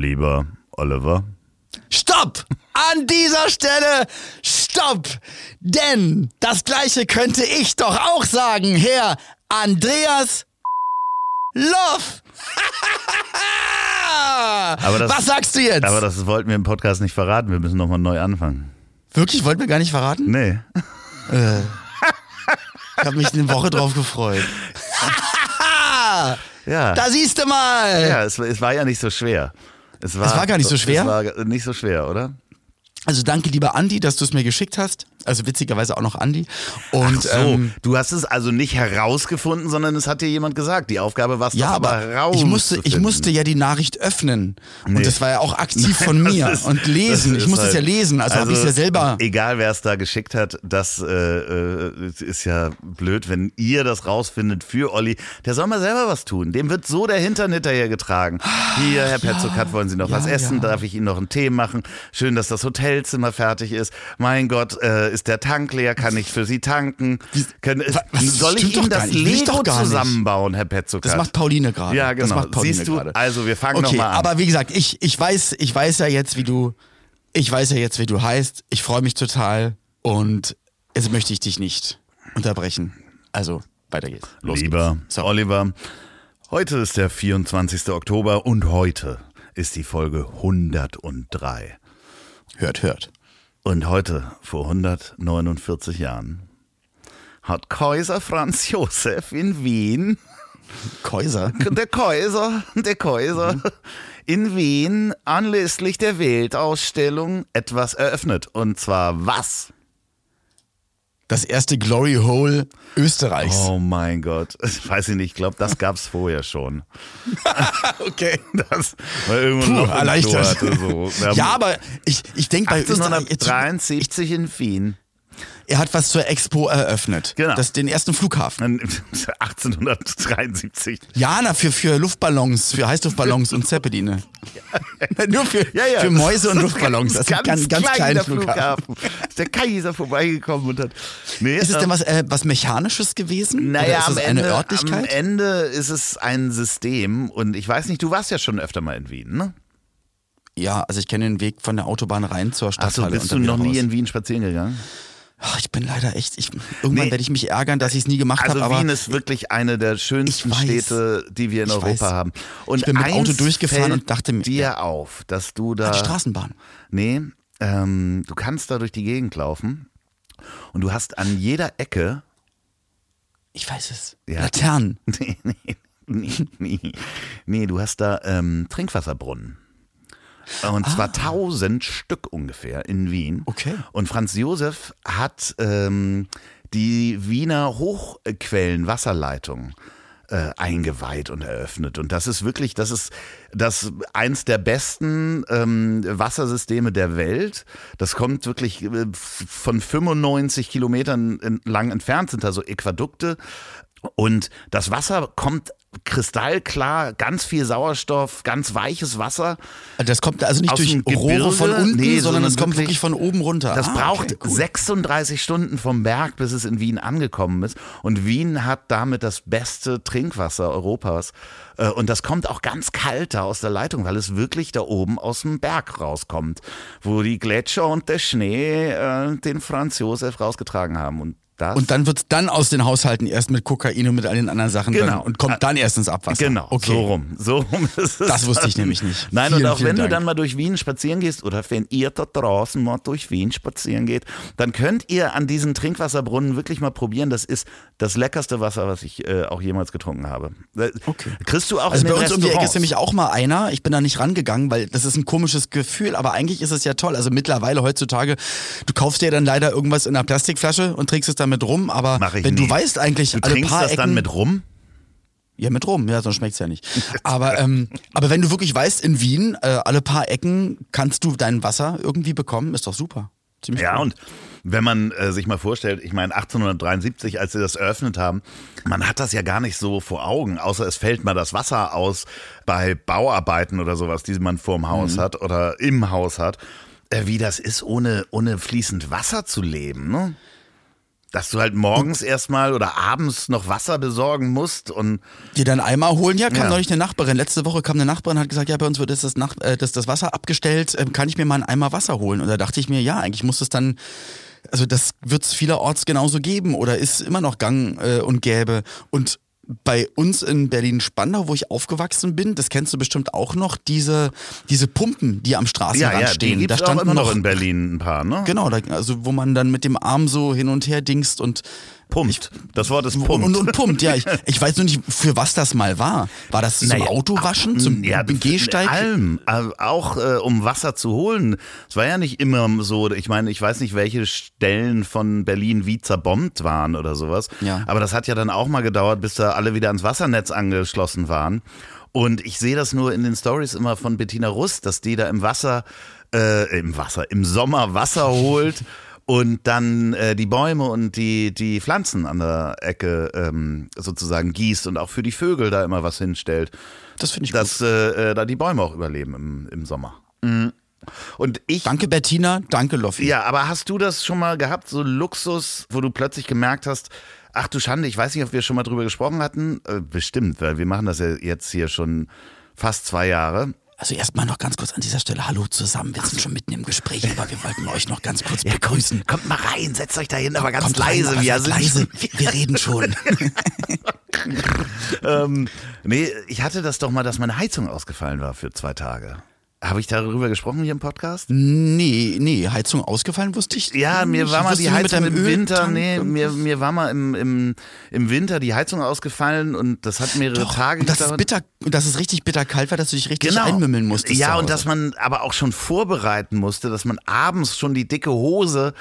Lieber Oliver. Stopp! An dieser Stelle, stopp! Denn das gleiche könnte ich doch auch sagen, Herr Andreas Love! Aber das- Was sagst du jetzt? Aber das wollten wir im Podcast nicht verraten. Wir müssen nochmal neu anfangen. Wirklich, wollten wir gar nicht verraten? Nee. Ich habe mich eine Woche drauf gefreut. Ja. Da siehst du mal! ja, es, es war ja nicht so schwer. Es war, Es war gar nicht so schwer? Es war nicht so schwer, oder? Also danke, lieber Andi, dass du es mir geschickt hast. Also witzigerweise auch noch Andi. Und Ach so, ähm, du hast es also nicht herausgefunden, sondern es hat dir jemand gesagt. Die Aufgabe war es ja, doch aber, raus. ich musste, ich musste ja die Nachricht öffnen. Nee. Und das war ja auch aktiv Nein, von mir ist- und lesen. Ich musste es ja halt- lesen, also, habe ich es ja selber. Egal, wer es da geschickt hat, das äh, äh, ist ja blöd, wenn ihr das rausfindet für Olli. Der soll mal selber was tun. Dem wird so der Hintern hinterher getragen. Hier, Herr Petzokat, wollen Sie noch ja, was essen? ja. Darf ich Ihnen noch einen Tee machen? Schön, dass das Hotelzimmer fertig ist. Mein Gott, äh, ist der Tank leer? Kann ich für Sie tanken? Können, wa- was? soll ich Ihnen das Lego zusammenbauen, Herr Petzokat? Das macht Pauline gerade. Ja, genau. Das macht Pauline Siehst du? gerade. Also, wir fangen Okay, noch mal an. aber wie gesagt, ich, ich weiß, ich weiß ja jetzt, wie du, ich weiß ja jetzt, wie du heißt. Ich freue mich total und jetzt möchte ich dich nicht unterbrechen. Also, weiter geht's. Los Lieber geht's. So. Oliver, heute ist der 24. Oktober und heute ist die Folge 103. Hört, hört. Und heute, vor 149 Jahren, hat Kaiser Franz Josef in Wien, Käuser. der Kaiser, der Kaiser, in Wien anlässlich der Weltausstellung etwas eröffnet. Und zwar was? Das erste Glory Hole Österreichs. Oh mein Gott, ich weiß ich nicht, ich glaube, das gab's vorher schon. okay. Das war irgendwo Puh, noch erleichtert. Hatte, so. Ja, aber ich, ich denke bei Österreich, jetzt, 1873 in Wien. Er hat was zur Expo eröffnet. Genau. Das, den ersten Flughafen. 1873. Ja, na, für, für Luftballons, für Heißluftballons und Zeppeline. Nur für, Ja, ja, für Mäuse und Luftballons. Das ist ein ganz, ganz kleiner Flughafen. Ist der Kaiser vorbeigekommen und hat. Nee, Ist es ähm, denn was, äh, was Mechanisches gewesen? Naja, am Ende, am? Ende ist es ein System und ich weiß nicht, du warst ja schon öfter mal in Wien, ne? Ja, also ich kenne den Weg von der Autobahn rein zur Achso, Stadthalle. bist und du noch nie raus. in Wien spazieren gegangen? Ich bin leider echt, ich, irgendwann Nee. werde ich mich ärgern, dass ich es nie gemacht Also habe. aber Wien ist wirklich eine der schönsten weiß. Städte, die wir in Europa weiß. haben. Und Ich bin mit Auto eins durchgefahren und dachte mir- dir auf, dass du da die Straßenbahn. Nee, ähm, du kannst da durch die Gegend laufen und du hast an jeder Ecke Ich weiß es. Ja. Laternen. nee, nee, nee, nee, nee, du hast da ähm, Trinkwasserbrunnen. Und zwar tausend Stück ungefähr in Wien. Ah. Okay. Und Franz Josef hat ähm, die Wiener Hochquellen-Wasserleitung äh, eingeweiht und eröffnet. Und das ist wirklich, das ist das eins der besten ähm, Wassersysteme der Welt. Das kommt wirklich äh, von 95 Kilometern lang entfernt, sind da so Äquadukte. Und das Wasser kommt kristallklar, ganz viel Sauerstoff, ganz weiches Wasser. Das kommt also nicht durch dem Rohre Gebirge? von unten, Nee, sondern es kommt wirklich- wirklich von oben runter. Das Ah, braucht okay, cool. 36 Stunden vom Berg, bis es in Wien angekommen ist. Und Wien hat damit das beste Trinkwasser Europas. Äh, Und das kommt auch ganz kalt da aus der Leitung, weil es wirklich da oben aus dem Berg rauskommt, wo die Gletscher und der Schnee äh, den Franz Josef rausgetragen haben. Und das Und dann wird es dann aus den Haushalten erst mit Kokain und mit all den anderen Sachen Genau. dann, und kommt dann erst ins Abwasser. Genau, okay. so rum. So rum ist es. Das wusste ich dann. nämlich nicht. Nein, Vielen, und auch wenn du Dank. dann mal durch Wien spazieren gehst oder wenn ihr da draußen mal durch Wien spazieren geht, dann könnt ihr an diesen Trinkwasserbrunnen wirklich mal probieren. Das ist das leckerste Wasser, was ich äh, auch jemals getrunken habe. Äh, Okay. Kriegst du auch Also in bei uns um die Ecke ist nämlich auch mal einer. Ich bin da nicht rangegangen, weil das ist ein komisches Gefühl, aber eigentlich ist es ja toll. Also mittlerweile heutzutage, du kaufst dir dann leider irgendwas in einer Plastikflasche und trinkst es damit rum, aber wenn nie. du weißt eigentlich Du alle trinkst paar das Ecken, dann mit rum? Ja, mit rum, ja, sonst schmeckt's ja nicht. Aber, ähm, aber wenn du wirklich weißt, in Wien, äh, alle paar Ecken kannst du dein Wasser irgendwie bekommen, ist doch super. Ziemlich Ja, cool. und wenn man äh, sich mal vorstellt, ich meine 1873, als sie das eröffnet haben, man hat das ja gar nicht so vor Augen, außer es fällt mal das Wasser aus bei Bauarbeiten oder sowas, die man vorm Haus Mhm. hat oder im Haus hat, äh, wie das ist, ohne, ohne fließend Wasser zu leben, ne? Dass du halt morgens erstmal oder abends noch Wasser besorgen musst und dir dann Eimer holen. Ja, kam Ja. neulich eine Nachbarin. Letzte Woche kam eine Nachbarin und hat gesagt, ja, bei uns wird jetzt das, Nach äh, das, das Wasser abgestellt. Ähm, kann ich mir mal einen Eimer Wasser holen? Und da dachte ich mir, ja, eigentlich muss es dann, also das wird es vielerorts genauso geben oder ist immer noch gang äh, und gäbe. Und bei uns in Berlin-Spandau, wo ich aufgewachsen bin, das kennst du bestimmt auch noch, diese, diese Pumpen, die am Straßenrand ja, ja, stehen. die da gibt's auch standen immer noch in Berlin ein paar, ne? Genau, da, also wo man dann mit dem Arm so hin und her dingst und Pumpt. Das Wort ist pumpt. und, und pumpt, ja. Ich, ich weiß nur nicht, für was das mal war. War das zum Naja, Autowaschen, zum ja, Gehsteig? Allem, äh, auch äh, um Wasser zu holen. Es war ja nicht immer so, ich meine, ich weiß nicht, welche Stellen von Berlin wie zerbombt waren oder sowas. Ja. Aber das hat ja dann auch mal gedauert, bis da alle wieder ans Wassernetz angeschlossen waren. Und ich sehe das nur in den Stories immer von Bettina Rust, dass die da im Wasser, äh, im Wasser, im Sommer Wasser holt. Und dann äh, die Bäume und die, die Pflanzen an der Ecke ähm, sozusagen gießt und auch für die Vögel da immer was hinstellt Das finde ich gut. dass äh, äh, da die Bäume auch überleben im, im Sommer. Mhm. Und ich. Danke Bettina, danke Loffi. Ja, aber hast du das schon mal gehabt, so Luxus, wo du plötzlich gemerkt hast, ach du Schande, ich weiß nicht, ob wir schon mal drüber gesprochen hatten. Äh, bestimmt, weil wir machen das ja jetzt hier schon fast zwei Jahre. Also erstmal noch ganz kurz an dieser Stelle Hallo zusammen. Wir sind schon mitten im Gespräch, aber wir wollten euch noch ganz kurz Ja, begrüßen. kommt, kommt mal rein, setzt euch da hin, aber ganz Kommt rein, leise. aber wir seid sind leise. Wir reden schon. ähm, nee, ich hatte das doch mal, dass meine Heizung ausgefallen war für zwei Tage. Habe ich darüber gesprochen hier im Podcast? nee, nee, Heizung ausgefallen wusste ich. Ja, mir nicht. war mal die Heizung im Winter, nee, mir, mir war mal im, im, im Winter die Heizung ausgefallen und das hat mehrere Doch, Tage und das ist gedauert. bitter, und dass es richtig bitter kalt war, dass du dich richtig Genau. einmümmeln musstest. Ja, und dass man aber auch schon vorbereiten musste, dass man abends schon die dicke Hose,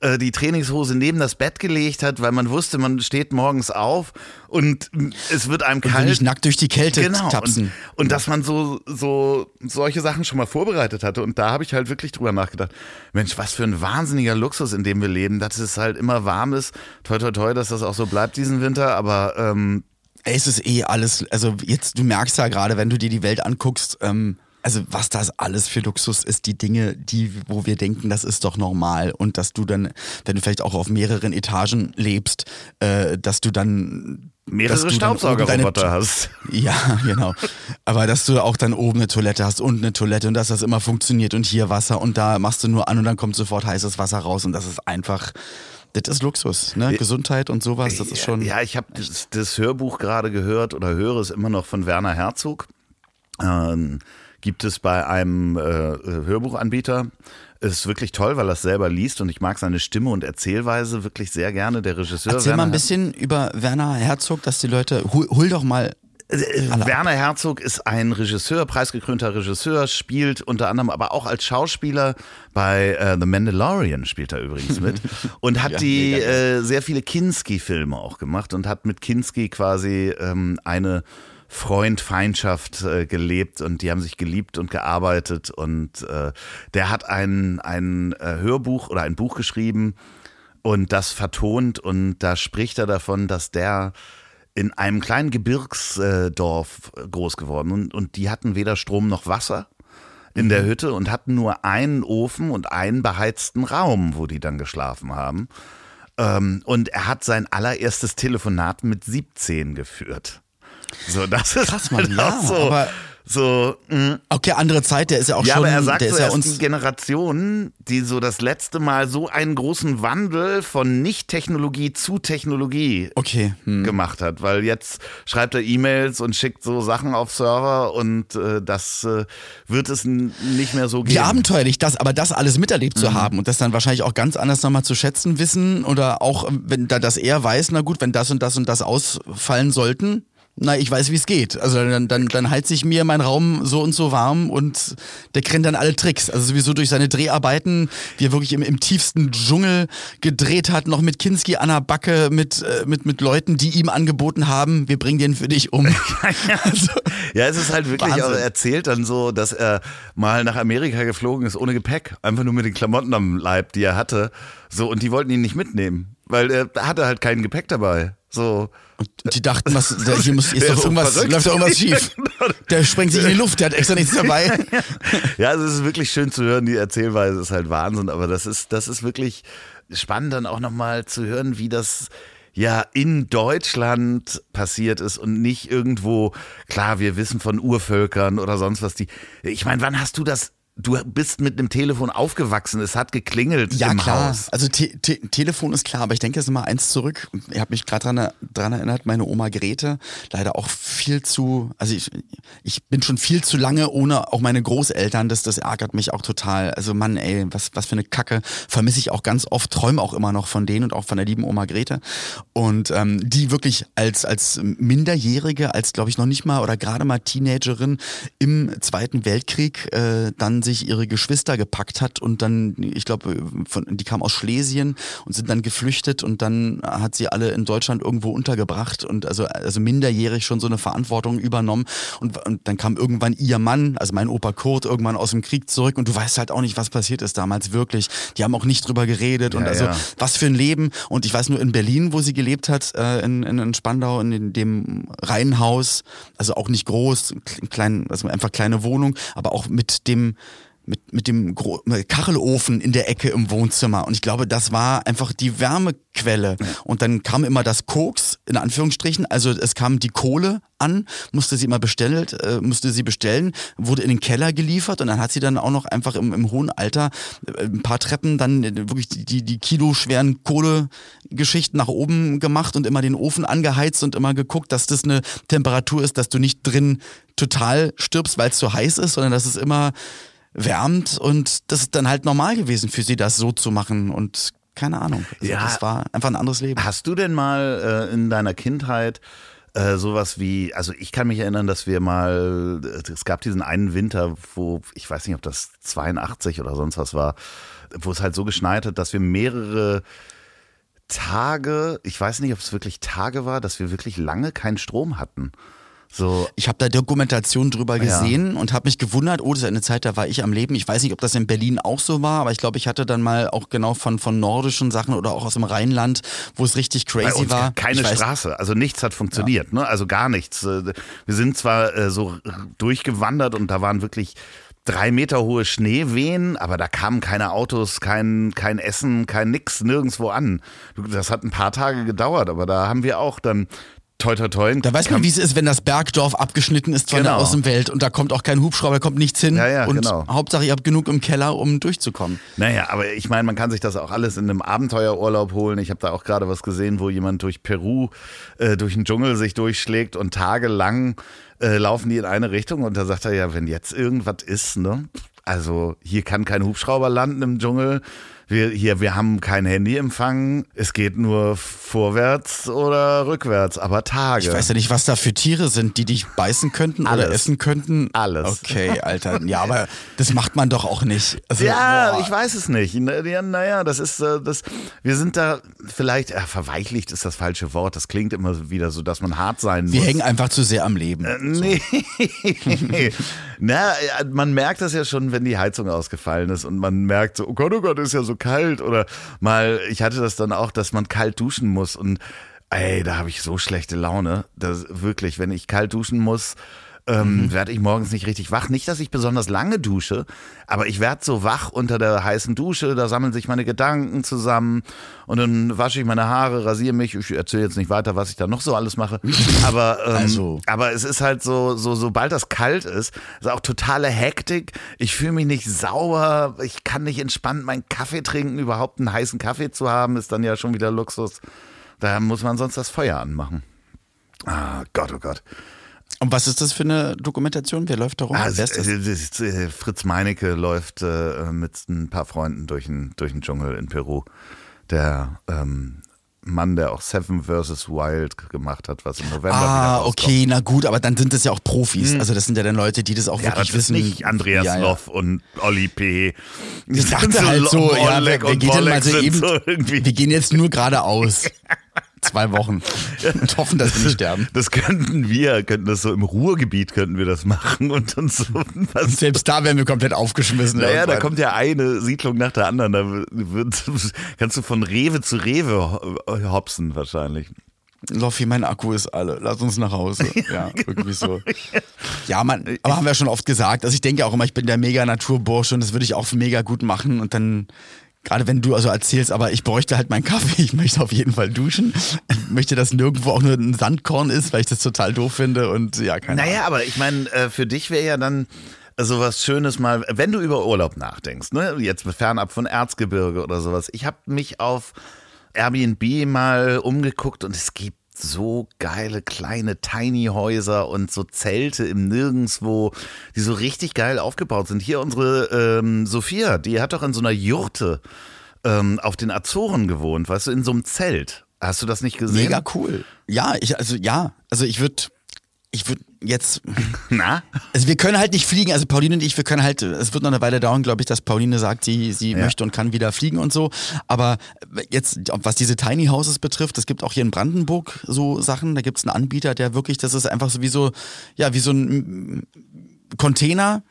äh, die Trainingshose neben das Bett gelegt hat, weil man wusste, man steht morgens auf und es wird einem Und kalt. nicht nackt durch die Kälte Genau. tapsen. Und, und dass man so, so solche Sachen schon mal vorbereitet hatte. Und da habe ich halt wirklich drüber nachgedacht. Mensch, was für ein wahnsinniger Luxus, in dem wir leben, dass es halt immer warm ist. Toi, toi, toi, dass das auch so bleibt diesen Winter. Aber ähm, Es ist eh alles, also jetzt, du merkst ja gerade, wenn du dir die Welt anguckst, ähm, also was das alles für Luxus ist, die Dinge, die, wo wir denken, das ist doch normal und dass du dann, wenn du vielleicht auch auf mehreren Etagen lebst, äh, dass du dann mehrere Staubsaugerroboter hast. Ja, genau. Aber dass du auch dann oben eine Toilette hast und eine Toilette und dass das immer funktioniert und hier Wasser und da machst du nur an und dann kommt sofort heißes Wasser raus und das ist einfach, das ist Luxus, ne? Gesundheit und sowas, das ist schon. Ja, ich habe das, das Hörbuch gerade gehört oder höre es immer noch von Werner Herzog. Ähm, gibt es bei einem äh, Hörbuchanbieter. Ist wirklich toll, weil er es selber liest und ich mag seine Stimme und Erzählweise wirklich sehr gerne. Der Regisseur Erzähl Werner mal ein bisschen über Werner Herzog, dass die Leute, hol, hol doch mal Äh, Werner Herzog ist ein Regisseur, preisgekrönter Regisseur, spielt unter anderem aber auch als Schauspieler bei äh, The Mandalorian spielt er übrigens mit und hat Ja, die äh, sehr viele Kinski-Filme auch gemacht und hat mit Kinski quasi ähm, eine Freund-Feindschaft äh, gelebt und die haben sich geliebt und gearbeitet und äh, der hat ein, ein äh, Hörbuch oder ein Buch geschrieben und das vertont und da spricht er davon, dass der in einem kleinen Gebirgsdorf groß geworden und, und die hatten weder Strom noch Wasser in der Hütte und hatten nur einen Ofen und einen beheizten Raum, wo die dann geschlafen haben. Ähm, und er hat sein allererstes Telefonat mit 17 geführt. So, das ist Krass, Mann, ja, so, aber- so mh. Okay, andere Zeit, der ist ja auch Ja, schon, aber er sagt der so, ist ja ist die uns. Generation, die so das letzte Mal so einen großen Wandel von Nicht-Technologie zu Technologie Okay, hm. gemacht hat, weil jetzt schreibt er E-Mails und schickt so Sachen auf Server und äh, das äh, wird es nicht mehr so Wie geben. abenteuerlich das, aber das alles miterlebt Mhm. zu haben und das dann wahrscheinlich auch ganz anders nochmal zu schätzen wissen oder auch, wenn da das er weiß, na gut, wenn das und das und das ausfallen sollten, na, ich weiß, wie es geht. Also dann, dann, dann heizt sich mir mein Raum so und so warm und der kennt dann alle Tricks. Also sowieso durch seine Dreharbeiten, wie er wirklich im, im tiefsten Dschungel gedreht hat, noch mit Kinski an der Backe, mit, äh, mit, mit Leuten, die ihm angeboten haben, wir bringen den für dich um. also, ja, es ist halt wirklich Wahnsinn. auch erzählt dann so, dass er mal nach Amerika geflogen ist ohne Gepäck. Einfach nur mit den Klamotten am Leib, die er hatte. So, und die wollten ihn nicht mitnehmen, weil er hatte halt kein Gepäck dabei. So. Und die dachten, was, hier muss, ist doch irgendwas, verrückt. läuft doch irgendwas schief. Genau. Der sprengt sich in die Luft, der hat extra nichts dabei. Ja, also es ist wirklich schön zu hören, die Erzählweise ist halt Wahnsinn, aber das ist, das ist wirklich spannend dann auch nochmal zu hören, wie das ja in Deutschland passiert ist und nicht irgendwo, klar, wir wissen von Urvölkern oder sonst was, die, ich meine, wann hast du das, du bist mit einem Telefon aufgewachsen, es hat geklingelt Ja, im klar. Haus. Also te te Telefon ist klar, aber ich denke jetzt mal eins zurück. Ich habe mich gerade dran, dran erinnert, meine Oma Grete, leider auch viel zu, also ich, ich bin schon viel zu lange ohne auch meine Großeltern, das, das ärgert mich auch total. Also Mann, ey, was, was für eine Kacke. Vermisse ich auch ganz oft, träume auch immer noch von denen und auch von der lieben Oma Grete. Und ähm, die wirklich als, als Minderjährige, als glaube ich noch nicht mal oder gerade mal Teenagerin im Zweiten Weltkrieg äh, dann sich ihre Geschwister gepackt hat und dann, ich glaube, die kamen aus Schlesien und sind dann geflüchtet und dann hat sie alle in Deutschland irgendwo untergebracht und also, also minderjährig schon so eine Verantwortung übernommen und, und dann kam irgendwann ihr Mann, also mein Opa Kurt, irgendwann aus dem Krieg zurück und du weißt halt auch nicht, was passiert ist damals wirklich. Die haben auch nicht drüber geredet und Ja, also ja. was für ein Leben und ich weiß nur in Berlin, wo sie gelebt hat, äh, in, in, in Spandau, in dem Reihenhaus, also auch nicht groß, klein, also einfach kleine Wohnung, aber auch mit dem mit, mit dem Gro Kachelofen in der Ecke im Wohnzimmer. Und ich glaube, das war einfach die Wärmequelle. Und dann kam immer das Koks, in Anführungsstrichen. Also es kam die Kohle an, musste sie immer bestellt, äh, musste sie bestellen, wurde in den Keller geliefert und dann hat sie dann auch noch einfach im, im hohen Alter äh, ein paar Treppen dann äh, wirklich die, die, die kiloschweren Kohlegeschichten nach oben gemacht und immer den Ofen angeheizt und immer geguckt, dass das eine Temperatur ist, dass du nicht drin total stirbst, weil es zu heiß ist, sondern dass es immer wärmt und das ist dann halt normal gewesen für sie, das so zu machen und keine Ahnung. Also Ja. Das war einfach ein anderes Leben. Hast du denn mal äh, in deiner Kindheit äh, sowas wie, also ich kann mich erinnern, dass wir mal, äh, es gab diesen einen Winter, wo, ich weiß nicht, ob das 82 oder sonst was war, wo es halt so geschneit hat, dass wir mehrere Tage, ich weiß nicht, ob es wirklich Tage war, dass wir wirklich lange keinen Strom hatten. So, Ich habe da Dokumentation drüber Ja. gesehen und habe mich gewundert, oh, das ist eine Zeit, da war ich am Leben. Ich weiß nicht, ob das in Berlin auch so war, aber ich glaube, ich hatte dann mal auch genau von, von nordischen Sachen oder auch aus dem Rheinland, wo es richtig crazy war. keine ich weiß, Straße, also nichts hat funktioniert, ne? Also gar nichts. Äh, Wir sind zwar äh, so durchgewandert und da waren wirklich drei Meter hohe Schneewehen, aber da kamen keine Autos, kein, kein Essen, kein nix, nirgendwo an. Das hat ein paar Tage gedauert, aber da haben wir auch dann toi toi toi. Da weiß man, wie es ist, wenn das Bergdorf abgeschnitten ist von der Genau. Außenwelt und da kommt auch kein Hubschrauber, da kommt nichts hin. Ja, ja, und genau. Hauptsache, ihr habt genug im Keller, um durchzukommen. Naja, aber ich meine, man kann sich das auch alles in einem Abenteuerurlaub holen. Ich habe da auch gerade was gesehen, wo jemand durch Peru, äh, durch den Dschungel sich durchschlägt und tagelang äh, laufen die in eine Richtung und da sagt er ja, wenn jetzt irgendwas ist, ne? Also hier kann kein Hubschrauber landen im Dschungel. Wir, hier, wir haben kein Handyempfang. Es geht nur vorwärts oder rückwärts, aber Tage. Ich weiß ja nicht, was da für Tiere sind, die dich beißen könnten oder Alles. essen könnten. Alles. Okay, Alter. Ja, aber das macht man doch auch nicht. Also, Ja, boah. ich weiß es nicht. Na- Ja, naja, das ist äh, das. Wir sind da vielleicht äh, verweichlicht ist das falsche Wort. Das klingt immer wieder so, dass man hart sein Wir muss. hängen einfach zu sehr am Leben. Äh, Nee. Na, man merkt das ja schon, wenn die Heizung ausgefallen ist und man merkt so, oh Gott, oh Gott, ist ja so kalt. Oder mal, ich hatte das dann auch, dass man kalt duschen muss und ey, da habe ich so schlechte Laune. Das wirklich, wenn ich kalt duschen muss, ähm, werde ich morgens nicht richtig wach. Nicht, dass ich besonders lange dusche, aber ich werde so wach unter der heißen Dusche, da sammeln sich meine Gedanken zusammen und dann wasche ich meine Haare, rasiere mich. Ich erzähle jetzt nicht weiter, was ich da noch so alles mache. Aber, ähm, Also. aber es ist halt so, so, sobald das kalt ist, ist auch totale Hektik. Ich fühle mich nicht sauer, ich kann nicht entspannt meinen Kaffee trinken. Überhaupt einen heißen Kaffee zu haben, ist dann ja schon wieder Luxus. Da muss man sonst das Feuer anmachen. Ah, Gott, oh Gott. Und was ist das für eine Dokumentation? Wer läuft da rum? Also, Wer ist das? äh, Fritz Meinecke läuft äh, mit ein paar Freunden durch den, durch den Dschungel in Peru. Der ähm, Mann, der auch Seven vs. Wild gemacht hat, was im November Ah, okay, na gut, aber dann sind das ja auch Profis. Also das sind ja dann Leute, die das auch. Ja, wirklich das wissen. nicht Andreas ja, ja. Loff und Olli P. Ich dachte halt so, ja, wir, wir gehen mal so eben, so wir gehen jetzt nur geradeaus. Zwei Wochen. Und hoffen, dass wir nicht sterben. Das könnten wir, könnten das so im Ruhrgebiet könnten wir das machen und uns so was. Selbst da wären wir komplett aufgeschmissen. Naja, da irgendwann. kommt ja eine Siedlung nach der anderen. Da wird, kannst du von Rewe zu Rewe ho- hopsen wahrscheinlich. Loffi, mein Akku ist alle. Lass uns nach Hause. Ja, irgendwie so. Ja, man, aber haben wir schon oft gesagt. Also ich denke auch immer, ich bin der mega Naturbursche und das würde ich auch mega gut machen. Und dann, gerade wenn du also erzählst, aber ich bräuchte halt meinen Kaffee, ich möchte auf jeden Fall duschen. Ich möchte, dass nirgendwo auch nur ein Sandkorn ist, weil ich das total doof finde. Und ja, keine Ahnung. Naja, aber ich meine, äh, für dich wäre ja dann so was Schönes mal, wenn du über Urlaub nachdenkst, ne? jetzt fernab von Erzgebirge oder sowas. Ich habe mich auf Airbnb mal umgeguckt und es gibt so geile kleine Tiny Häuser und so Zelte im Nirgendwo, die so richtig geil aufgebaut sind. Hier unsere ähm, Sophia, die hat doch in so einer Jurte ähm, auf den Azoren gewohnt, weißt du, in so einem Zelt. Hast du das nicht gesehen? Mega cool. Ja, ich, also ja, also ich würde, ich würde jetzt, Na? also wir können halt nicht fliegen, also Pauline und ich, wir können halt, es wird noch eine Weile dauern, glaube ich, dass Pauline sagt, sie, sie Ja. möchte und kann wieder fliegen und so. Aber jetzt, was diese Tiny Houses betrifft, es gibt auch hier in Brandenburg so Sachen, da gibt es einen Anbieter, der wirklich, das ist einfach so wie so, ja, wie so ein Container,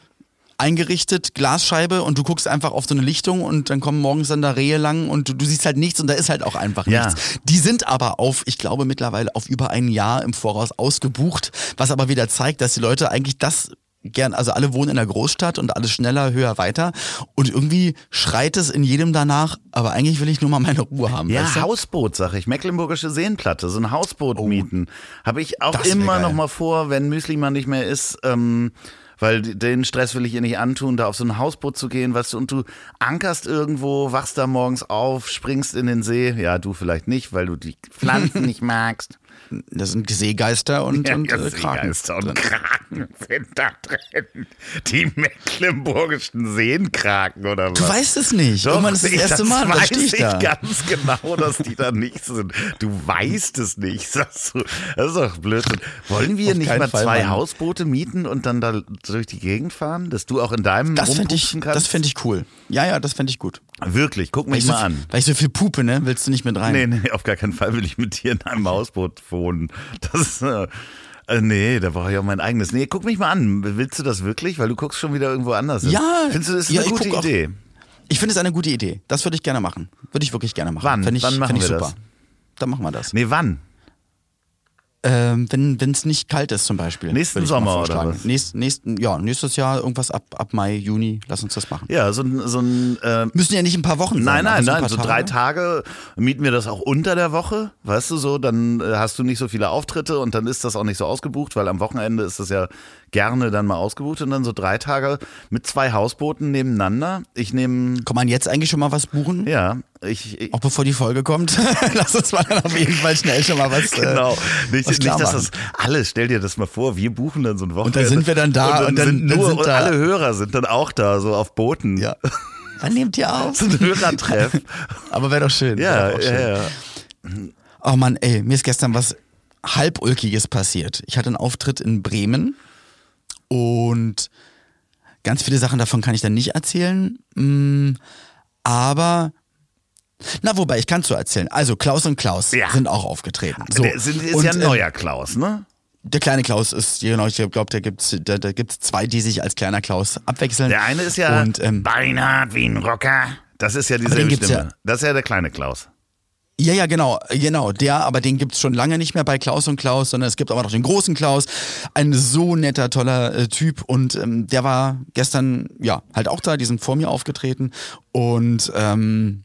eingerichtet, Glasscheibe und du guckst einfach auf so eine Lichtung und dann kommen morgens dann da Rehe lang und du, du siehst halt nichts und da ist halt auch einfach Ja. nichts. Die sind aber auf, ich glaube mittlerweile auf über ein Jahr im Voraus ausgebucht, was aber wieder zeigt, dass die Leute eigentlich das gern, also alle wohnen in der Großstadt und alles schneller, höher, weiter und irgendwie schreit es in jedem danach, aber eigentlich will ich nur mal meine Ruhe haben. Ja, weißt du? Hausboot, sag ich. Mecklenburgische Seenplatte, so ein Hausboot mieten. Habe ich auch Oh. immer geil. noch mal vor, wenn Müsli mal nicht mehr ist, ähm, weil den Stress will ich ihr nicht antun, da auf so ein Hausboot zu gehen, weißt du, und du ankerst irgendwo, wachst da morgens auf, springst in den See. Ja, du vielleicht nicht, weil du die Pflanzen nicht magst. Das sind Seegeister und, und äh, Kraken. Seegeister und Kraken sind da drin. Die mecklenburgischen Seenkraken oder was? Du weißt es nicht. Doch, Irgendwann ist das erste Mal, weiß ich da. ganz genau, dass die da nicht sind. Du weißt es nicht. Das ist doch Blödsinn. Wollen wir Auf nicht mal Fall, zwei Mann. Hausboote mieten und dann da durch die Gegend fahren, dass du auch in deinem Das fände ich, kannst? das fänd ich cool. Ja, ja, das fände ich gut. Wirklich, guck mich ich, so, mal an. weil ich so viel pupe, ne? Willst du nicht mit rein? Nee, nee, auf gar keinen Fall will ich mit dir in einem Hausboot wohnen. Das, äh, äh, nee, da brauche ich auch mein eigenes. Nee, guck mich mal an. Willst du das wirklich? Weil du guckst schon wieder irgendwo anders. hin. Ja, Findest du, das ist ja, eine gute guck auch- Idee? Ich finde es eine gute Idee. Das würde ich gerne machen. Würde ich wirklich gerne machen. Wann? Ich, Wann machen wir super. das? Dann machen wir das. Nee, wann? Ähm, wenn es nicht kalt ist zum Beispiel. Nächsten Sommer oder was? Nächst, nächsten, ja, nächstes Jahr irgendwas ab, ab Mai, Juni. Lass uns das machen. Ja, so ein, so ein äh, Müssen ja nicht ein paar Wochen sein. Nein, aber nein, ein nein, paar so drei Tage mieten wir das auch unter der Woche, weißt du so, dann äh, hast du nicht so viele Auftritte und dann ist das auch nicht so ausgebucht, weil am Wochenende ist das ja gerne dann mal ausgebucht und dann so drei Tage mit zwei Hausbooten nebeneinander. Ich nehme, Kann man jetzt eigentlich schon mal was buchen? ja, ich, ich Auch bevor die Folge kommt. Lass uns mal dann auf jeden Fall schnell schon mal was. Genau, Äh, nicht, was nicht dass das alles, stell dir das mal vor, wir buchen dann so ein Wochenende. dann sind wir dann da und und dann, dann- sind dann nur, sind und da- alle Hörer sind dann auch da, so auf Booten. Ja. Wann nehmt ihr auf? So ein Hörertreff. Aber wäre doch schön. ja, doch schön. ja, ja. Oh Mann, ey, mir ist gestern was halbulkiges passiert. Ich hatte einen Auftritt in Bremen und ganz viele Sachen davon kann ich dann nicht erzählen. Mm, Aber na, wobei, ich kann es so erzählen. Also, Klaus und Klaus Ja. sind auch aufgetreten. So. Der sind, ist Und, ja ein ähm, neuer Klaus, ne? Der kleine Klaus ist, genau, ich glaube, da da gibt's zwei, die sich als kleiner Klaus abwechseln. Der eine ist ja Und, ähm, beinhart wie ein Rocker. Das ist ja gibt's Stimme. ja. Das ist ja der kleine Klaus. Ja, ja, genau, genau. Der, aber den gibt's schon lange nicht mehr bei Klaus und Klaus, sondern es gibt aber noch den großen Klaus. Ein so netter, toller äh, Typ. Und ähm, der war gestern, ja, halt auch da, die sind vor mir aufgetreten. Und ähm,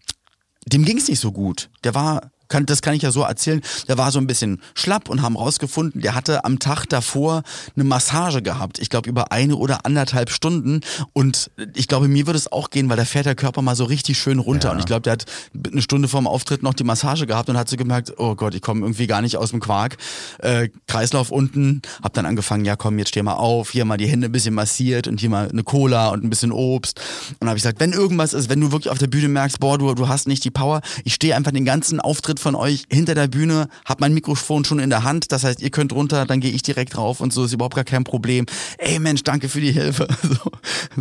dem ging's nicht so gut. Der war, kann, das kann ich ja so erzählen, der war so ein bisschen schlapp und haben rausgefunden, der hatte am Tag davor eine Massage gehabt. Ich glaube über eine oder anderthalb Stunden. Und ich glaube, mir würde es auch gehen, weil da fährt der Körper mal so richtig schön runter. Ja. Und ich glaube, der hat eine Stunde vorm Auftritt noch die Massage gehabt und hat so gemerkt, oh Gott, ich komme irgendwie gar nicht aus dem Quark. Äh, Kreislauf unten. Hab dann angefangen, ja komm, jetzt steh mal auf, hier mal die Hände ein bisschen massiert und hier mal eine Cola und ein bisschen Obst. Und habe ich gesagt, wenn irgendwas ist, wenn du wirklich auf der Bühne merkst, boah, du, du hast nicht die Power, ich stehe einfach den ganzen Auftritt von euch hinter der Bühne, hab mein Mikrofon schon in der Hand, das heißt, ihr könnt runter, dann gehe ich direkt drauf und so ist überhaupt gar kein Problem. Ey Mensch, danke für die Hilfe. So,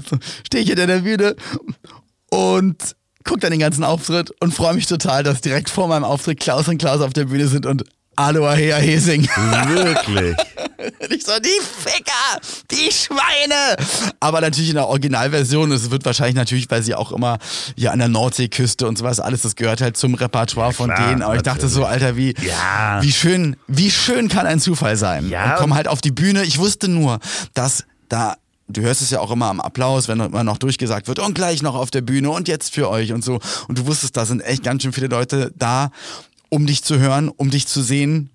so stehe ich hinter der Bühne und guck dann den ganzen Auftritt und freue mich total, dass direkt vor meinem Auftritt Klaus und Klaus auf der Bühne sind und Aloha Hesing. Wirklich. ich so, die Ficker, die Schweine. Aber natürlich in der Originalversion, es wird wahrscheinlich natürlich, weil sie auch immer hier an der Nordseeküste und sowas, alles, das gehört halt zum Repertoire von klar, denen. Aber ich dachte so, Alter, wie, Ja. wie schön, wie schön kann ein Zufall sein. Ja. Und komm halt auf die Bühne. Ich wusste nur, dass da Du hörst es ja auch immer am Applaus, wenn immer noch durchgesagt wird und gleich noch auf der Bühne und jetzt für euch und so. Und du wusstest, da sind echt ganz schön viele Leute da, um dich zu hören, um dich zu sehen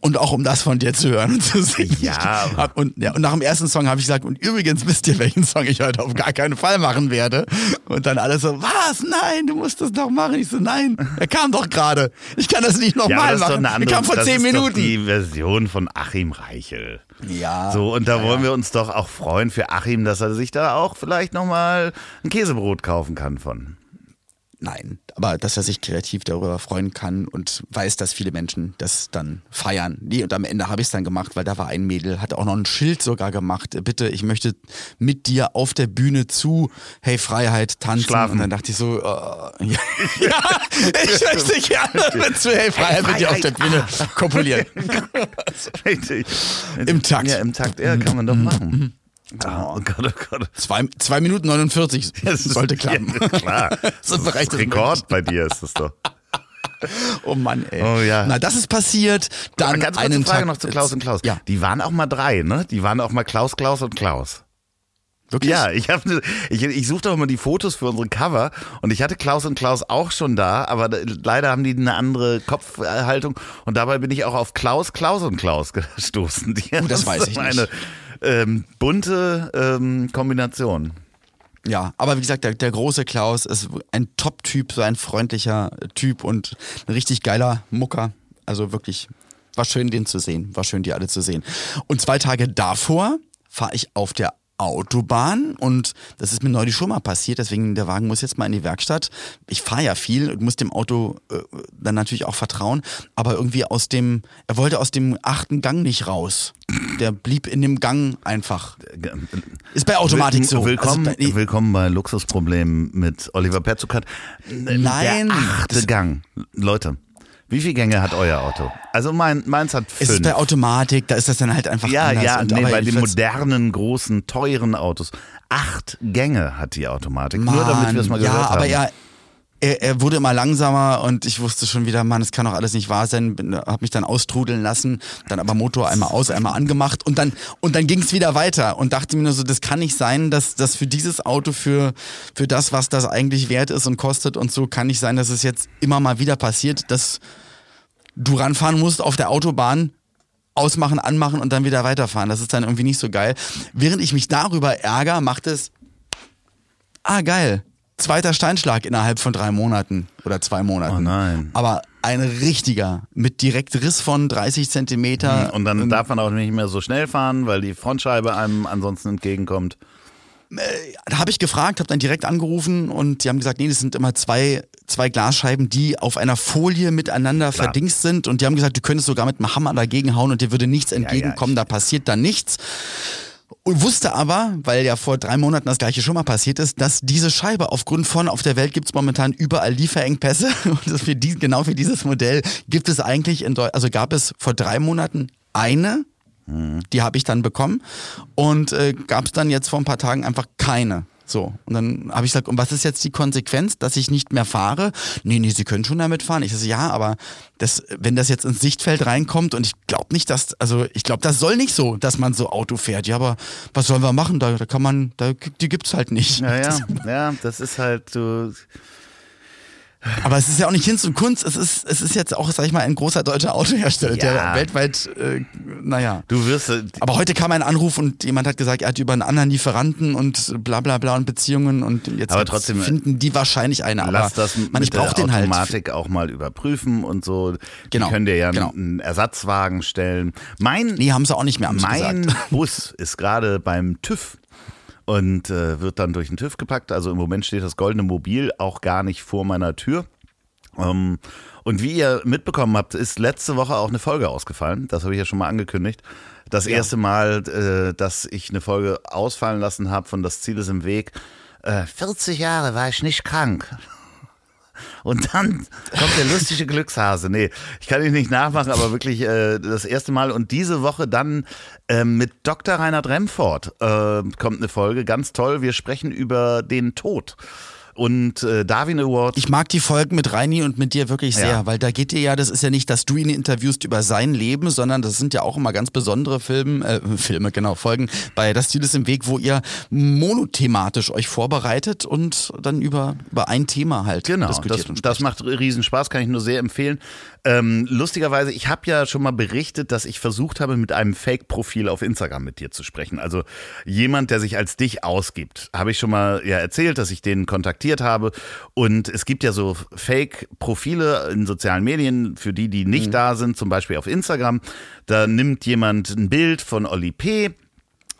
und auch um das von dir zu hören und zu singen. Ja. Und, ja, und nach dem ersten Song habe ich gesagt, und übrigens wisst ihr, welchen Song ich heute auf gar keinen Fall machen werde. Und dann alle so, was? Nein, du musst das doch machen. Ich so, nein, er kam doch gerade. Ich kann das nicht Ja, nochmal das doch machen. er kam vor zehn Minuten. die Version von Achim Reichel. Ja. So, und da wollen wir uns doch auch freuen für Achim, dass er sich da auch vielleicht nochmal ein Käsebrot kaufen kann von. Nein, aber dass er sich kreativ darüber freuen kann und weiß, dass viele Menschen das dann feiern. Nee, und am Ende habe ich es dann gemacht, weil da war ein Mädel, hat auch noch ein Schild sogar gemacht. Bitte, ich möchte mit dir auf der Bühne zu Hey Freiheit tanzen. Schlafen. Und dann dachte ich so, äh, ja, ja, ich möchte gerne mit zu Hey Freiheit mit dir auf der Bühne kopulieren. Richtig. Im Takt. Ja, im Takt, ja, kann man doch machen. Oh Gott, oh Gott. Zwei, zwei Minuten 49 Das ist- sollte klappen. Ja, klar. So Das ist Rekord bei dir ist das doch. Oh Mann, ey. Oh ja. Na, das ist passiert. Dann Ganz kurze einen Frage Tag noch zu Klaus und Klaus. Ja. Die waren auch mal drei, ne? Die waren auch mal Klaus, Klaus und Klaus. Wirklich? Ja, ich, hab, ich, ich suchte auch mal die Fotos für unsere Cover und ich hatte Klaus und Klaus auch schon da, aber leider haben die eine andere Kopfhaltung und dabei bin ich auch auf Klaus, Klaus und Klaus gestoßen. Die Oh, das weiß ich nicht. Ähm, bunte ähm, Kombination. Ja, aber wie gesagt, der, der große Klaus ist ein Top-Typ, so ein freundlicher Typ und ein richtig geiler Mucker. Also wirklich, war schön, den zu sehen. War schön, die alle zu sehen. Und zwei Tage davor fahre ich auf der Autobahn und das ist mir neulich schon mal passiert, deswegen der Wagen muss jetzt mal in die Werkstatt. Ich fahre ja viel und muss dem Auto äh, dann natürlich auch vertrauen, aber irgendwie aus dem, er wollte aus dem achten Gang nicht raus. Der blieb in dem Gang einfach. Ist bei Automatik so. Willkommen, Also bei- willkommen bei Luxusproblem mit Oliver Petzokat. Nein. Der achte Gang. Leute, wie viele Gänge hat euer Auto? Also mein, meins hat Es fünf. ist bei Automatik, da ist das dann halt einfach ja, anders. ja, Und nee, aber bei den modernen, großen, teuren Autos. Acht Gänge hat die Automatik. Nur damit wir es mal ja, gehört haben. aber er, er, er wurde immer langsamer und ich wusste schon wieder, Mann, es kann doch alles nicht wahr sein. Bin- Hab mich dann austrudeln lassen, dann aber Motor einmal aus, einmal angemacht und dann und dann ging es wieder weiter und dachte mir nur so, das kann nicht sein, dass das für dieses Auto für für das, was das eigentlich wert ist und kostet und so, kann nicht sein, dass es jetzt immer mal wieder passiert, dass du ranfahren musst auf der Autobahn, ausmachen, anmachen und dann wieder weiterfahren. Das ist dann irgendwie nicht so geil. Während ich mich darüber ärgere, macht es, ah geil, zweiter Steinschlag innerhalb von drei Monaten oder zwei Monaten. Oh nein. Aber ein richtiger, mit direkt Riss von 30 Zentimeter. Und dann darf man auch nicht mehr so schnell fahren, weil die Frontscheibe einem ansonsten entgegenkommt. Da habe ich gefragt, habe dann direkt angerufen und die haben gesagt, nee, das sind immer zwei, zwei Glasscheiben, die auf einer Folie miteinander Klar. verdingst sind und die haben gesagt, du könntest sogar mit einem Hammer dagegen hauen und dir würde nichts entgegenkommen, da passiert dann nichts. Und wusste aber, weil ja vor drei Monaten das gleiche schon mal passiert ist, dass diese Scheibe aufgrund von, auf der Welt gibt es momentan überall Lieferengpässe. Und das für die, genau für dieses Modell gibt es eigentlich in Deutschland, also gab es vor drei Monaten eine, die habe ich dann bekommen. Und äh, gab es dann jetzt vor ein paar Tagen einfach keine. So, und dann habe ich gesagt, und was ist jetzt die Konsequenz, dass ich nicht mehr fahre? Nee, nee, Sie können schon damit fahren. Ich sage, ja, aber das, wenn das jetzt ins Sichtfeld reinkommt und ich glaube nicht, dass, also ich glaube, das soll nicht so, dass man so Auto fährt. Ja, aber was sollen wir machen? Da, da kann man, da, die gibt's halt nicht. Ja, ja, ja, das ist halt so. Aber es ist ja auch nicht Hinz und Kunst. Es ist, es ist jetzt auch, sag ich mal, ein großer deutscher Autohersteller, Ja. der weltweit, äh, naja. Du wirst. äh, Aber heute kam ein Anruf und jemand hat gesagt, er hat über einen anderen Lieferanten und bla bla bla und Beziehungen und jetzt Aber trotzdem, finden die wahrscheinlich eine. Aber Lass das man, mit ich brauche der den halt. Automatik auch mal überprüfen und so. Genau, Die können dir ja genau. einen Ersatzwagen stellen. Mein, Nee, haben sie auch nicht mehr, sie mein gesagt. Bus ist gerade beim TÜV und äh, wird dann durch den TÜV gepackt. Also im Moment steht das goldene Mobil auch gar nicht vor meiner Tür. Ähm, und wie ihr mitbekommen habt, ist letzte Woche auch eine Folge ausgefallen. Das habe ich ja schon mal angekündigt. Das ja. erste Mal, äh, dass ich eine Folge ausfallen lassen habe von Das Ziel ist im Weg. Äh, 40 Jahre war ich nicht krank. Und dann kommt der lustige Glückshase. Nee, ich kann ihn nicht nachmachen, aber wirklich äh, das erste Mal. Und diese Woche dann äh, mit Dr. Reinhard Remford äh, kommt eine Folge. Ganz toll. Wir sprechen über den Tod und äh, Darwin Award. Ich mag die Folgen mit Reini und mit dir wirklich sehr, ja. weil da geht dir ja, das ist ja nicht, dass du ihn interviewst über sein Leben, sondern das sind ja auch immer ganz besondere Filme, äh, Filme, genau, Folgen bei Das Ziel ist im Weg, wo ihr monothematisch euch vorbereitet und dann über, über ein Thema halt genau, diskutiert. Genau, das, das macht riesen Spaß, kann ich nur sehr empfehlen. Ähm, lustigerweise, ich habe ja schon mal berichtet, dass ich versucht habe, mit einem Fake-Profil auf Instagram mit dir zu sprechen. Also jemand, der sich als dich ausgibt. Habe ich schon mal ja erzählt, dass ich den kontaktiert habe. Und es gibt ja so Fake-Profile in sozialen Medien für die, die nicht mhm. da sind, zum Beispiel auf Instagram. Da nimmt jemand ein Bild von Oli P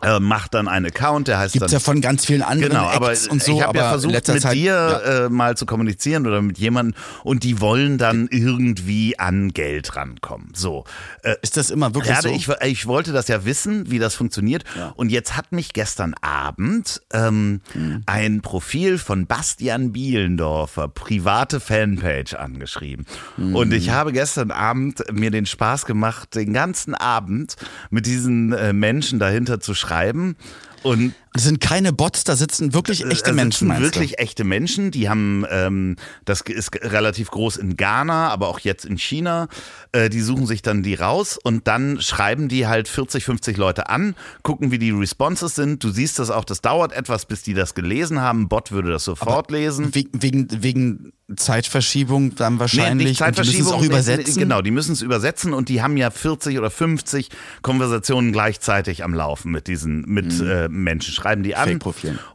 äh, macht dann einen Account, der heißt Gibt's dann, ja von ganz vielen anderen genau, aber Acts und so. Ich habe ja versucht, mit Zeit, dir ja. äh, mal zu kommunizieren oder mit jemandem und die wollen dann irgendwie an Geld rankommen. So. Äh, ist das immer wirklich so? Ich, ich wollte das ja wissen, wie das funktioniert. Ja. Und jetzt hat mich gestern Abend ähm, mhm. ein Profil von Bastian Bielendorfer, private Fanpage, angeschrieben. Mhm. Und ich habe gestern Abend mir den Spaß gemacht, den ganzen Abend mit diesen äh, Menschen dahinter zu schreiben schreiben. Und das sind keine Bots, da sitzen wirklich äh, echte Menschen. Da sitzen wirklich du? echte Menschen, die haben, ähm, das ist relativ groß in Ghana, aber auch jetzt in China. Äh, die suchen sich dann die raus und dann schreiben die halt 40, 50 Leute an, gucken, wie die Responses sind. Du siehst das auch, das dauert etwas, bis die das gelesen haben. Bot würde das sofort aber lesen. Wegen, wegen Zeitverschiebung dann wahrscheinlich. Nee, Zeitverschiebung, und die müssen es auch übersetzen. Genau, die müssen es übersetzen und die haben ja 40 oder 50 Konversationen gleichzeitig am Laufen mit diesen mit mhm. äh, Menschen schreiben die an.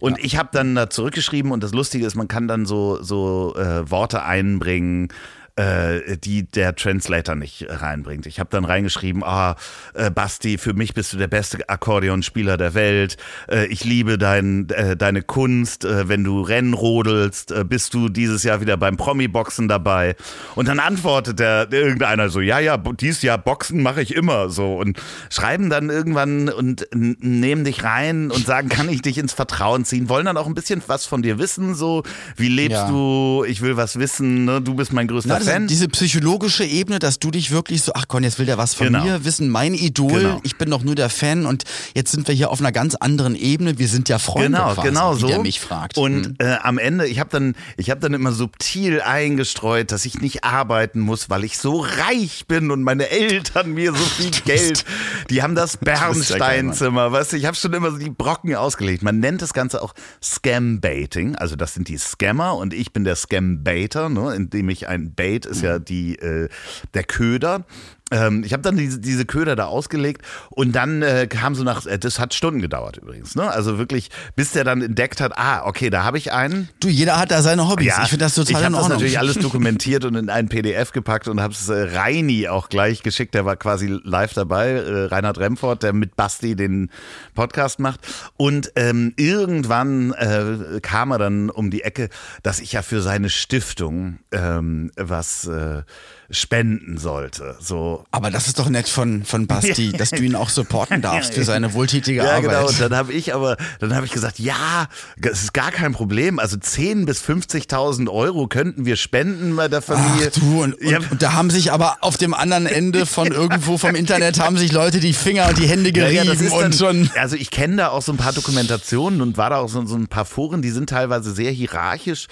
Und ja. ich habe dann da zurückgeschrieben und das Lustige ist, man kann dann so, so äh, Worte einbringen, äh, die der Translator nicht reinbringt. Ich habe dann reingeschrieben, ah, äh, Basti, für mich bist du der beste Akkordeonspieler der Welt. Äh, ich liebe dein, äh, deine Kunst. Äh, wenn du Rennen rodelst, äh, bist du dieses Jahr wieder beim Promi-Boxen dabei. Und dann antwortet der, irgendeiner so, ja, ja, dieses Jahr Boxen mache ich immer so. Und schreiben dann irgendwann und nehmen dich rein und sagen, kann ich dich ins Vertrauen ziehen? Wollen dann auch ein bisschen was von dir wissen, so, wie lebst ja. du? Ich will was wissen, ne? du bist mein größter Na, Fan. Diese psychologische Ebene, dass du dich wirklich so, ach Gott, jetzt will der was von genau. mir wissen, mein Idol, genau. ich bin doch nur der Fan und jetzt sind wir hier auf einer ganz anderen Ebene. Wir sind ja Freunde, genau, quasi, genau wie so. der mich fragt. Und mhm. äh, am Ende, ich habe dann, ich habe dann immer subtil eingestreut, dass ich nicht arbeiten muss, weil ich so reich bin und meine Eltern mir so viel Geld, die haben das Bernsteinzimmer, weißt du, ich habe schon immer so die Brocken ausgelegt. Man nennt das Ganze auch Scam-Baiting, also das sind die Scammer und ich bin der Scam-Baiter, ne, indem ich ein Bait Bait ist ja mhm. die, äh, der Köder. Ähm, ich habe dann diese, diese Köder da ausgelegt und dann äh, kam so nach, äh, das hat Stunden gedauert übrigens, ne? Also wirklich, bis der dann entdeckt hat, ah, okay, da habe ich einen. Du, jeder hat da seine Hobbys. Ja, ich finde das total ich in Ordnung. Ich habe das natürlich alles dokumentiert und in ein PDF gepackt und habe es äh, Reini auch gleich geschickt. Der war quasi live dabei, äh, Reinhard Remford, der mit Basti den Podcast macht. Und ähm, irgendwann äh, kam er dann um die Ecke, dass ich ja für seine Stiftung ähm, was äh, spenden sollte. So. Aber das ist doch nett von, von Basti, dass du ihn auch supporten darfst für seine wohltätige Arbeit. Ja, genau. Und dann habe ich aber, dann habe ich gesagt, ja, das ist gar kein Problem. Also 10 bis 50.000 Euro könnten wir spenden bei der Familie. Ach, du, und, ja. und, da haben sich aber auf dem anderen Ende von irgendwo vom Internet haben sich Leute die Finger und die Hände gerieben ja, ja, und schon. Also ich kenne da auch so ein paar Dokumentationen und war da auch so, so ein paar Foren, die sind teilweise sehr hierarchisch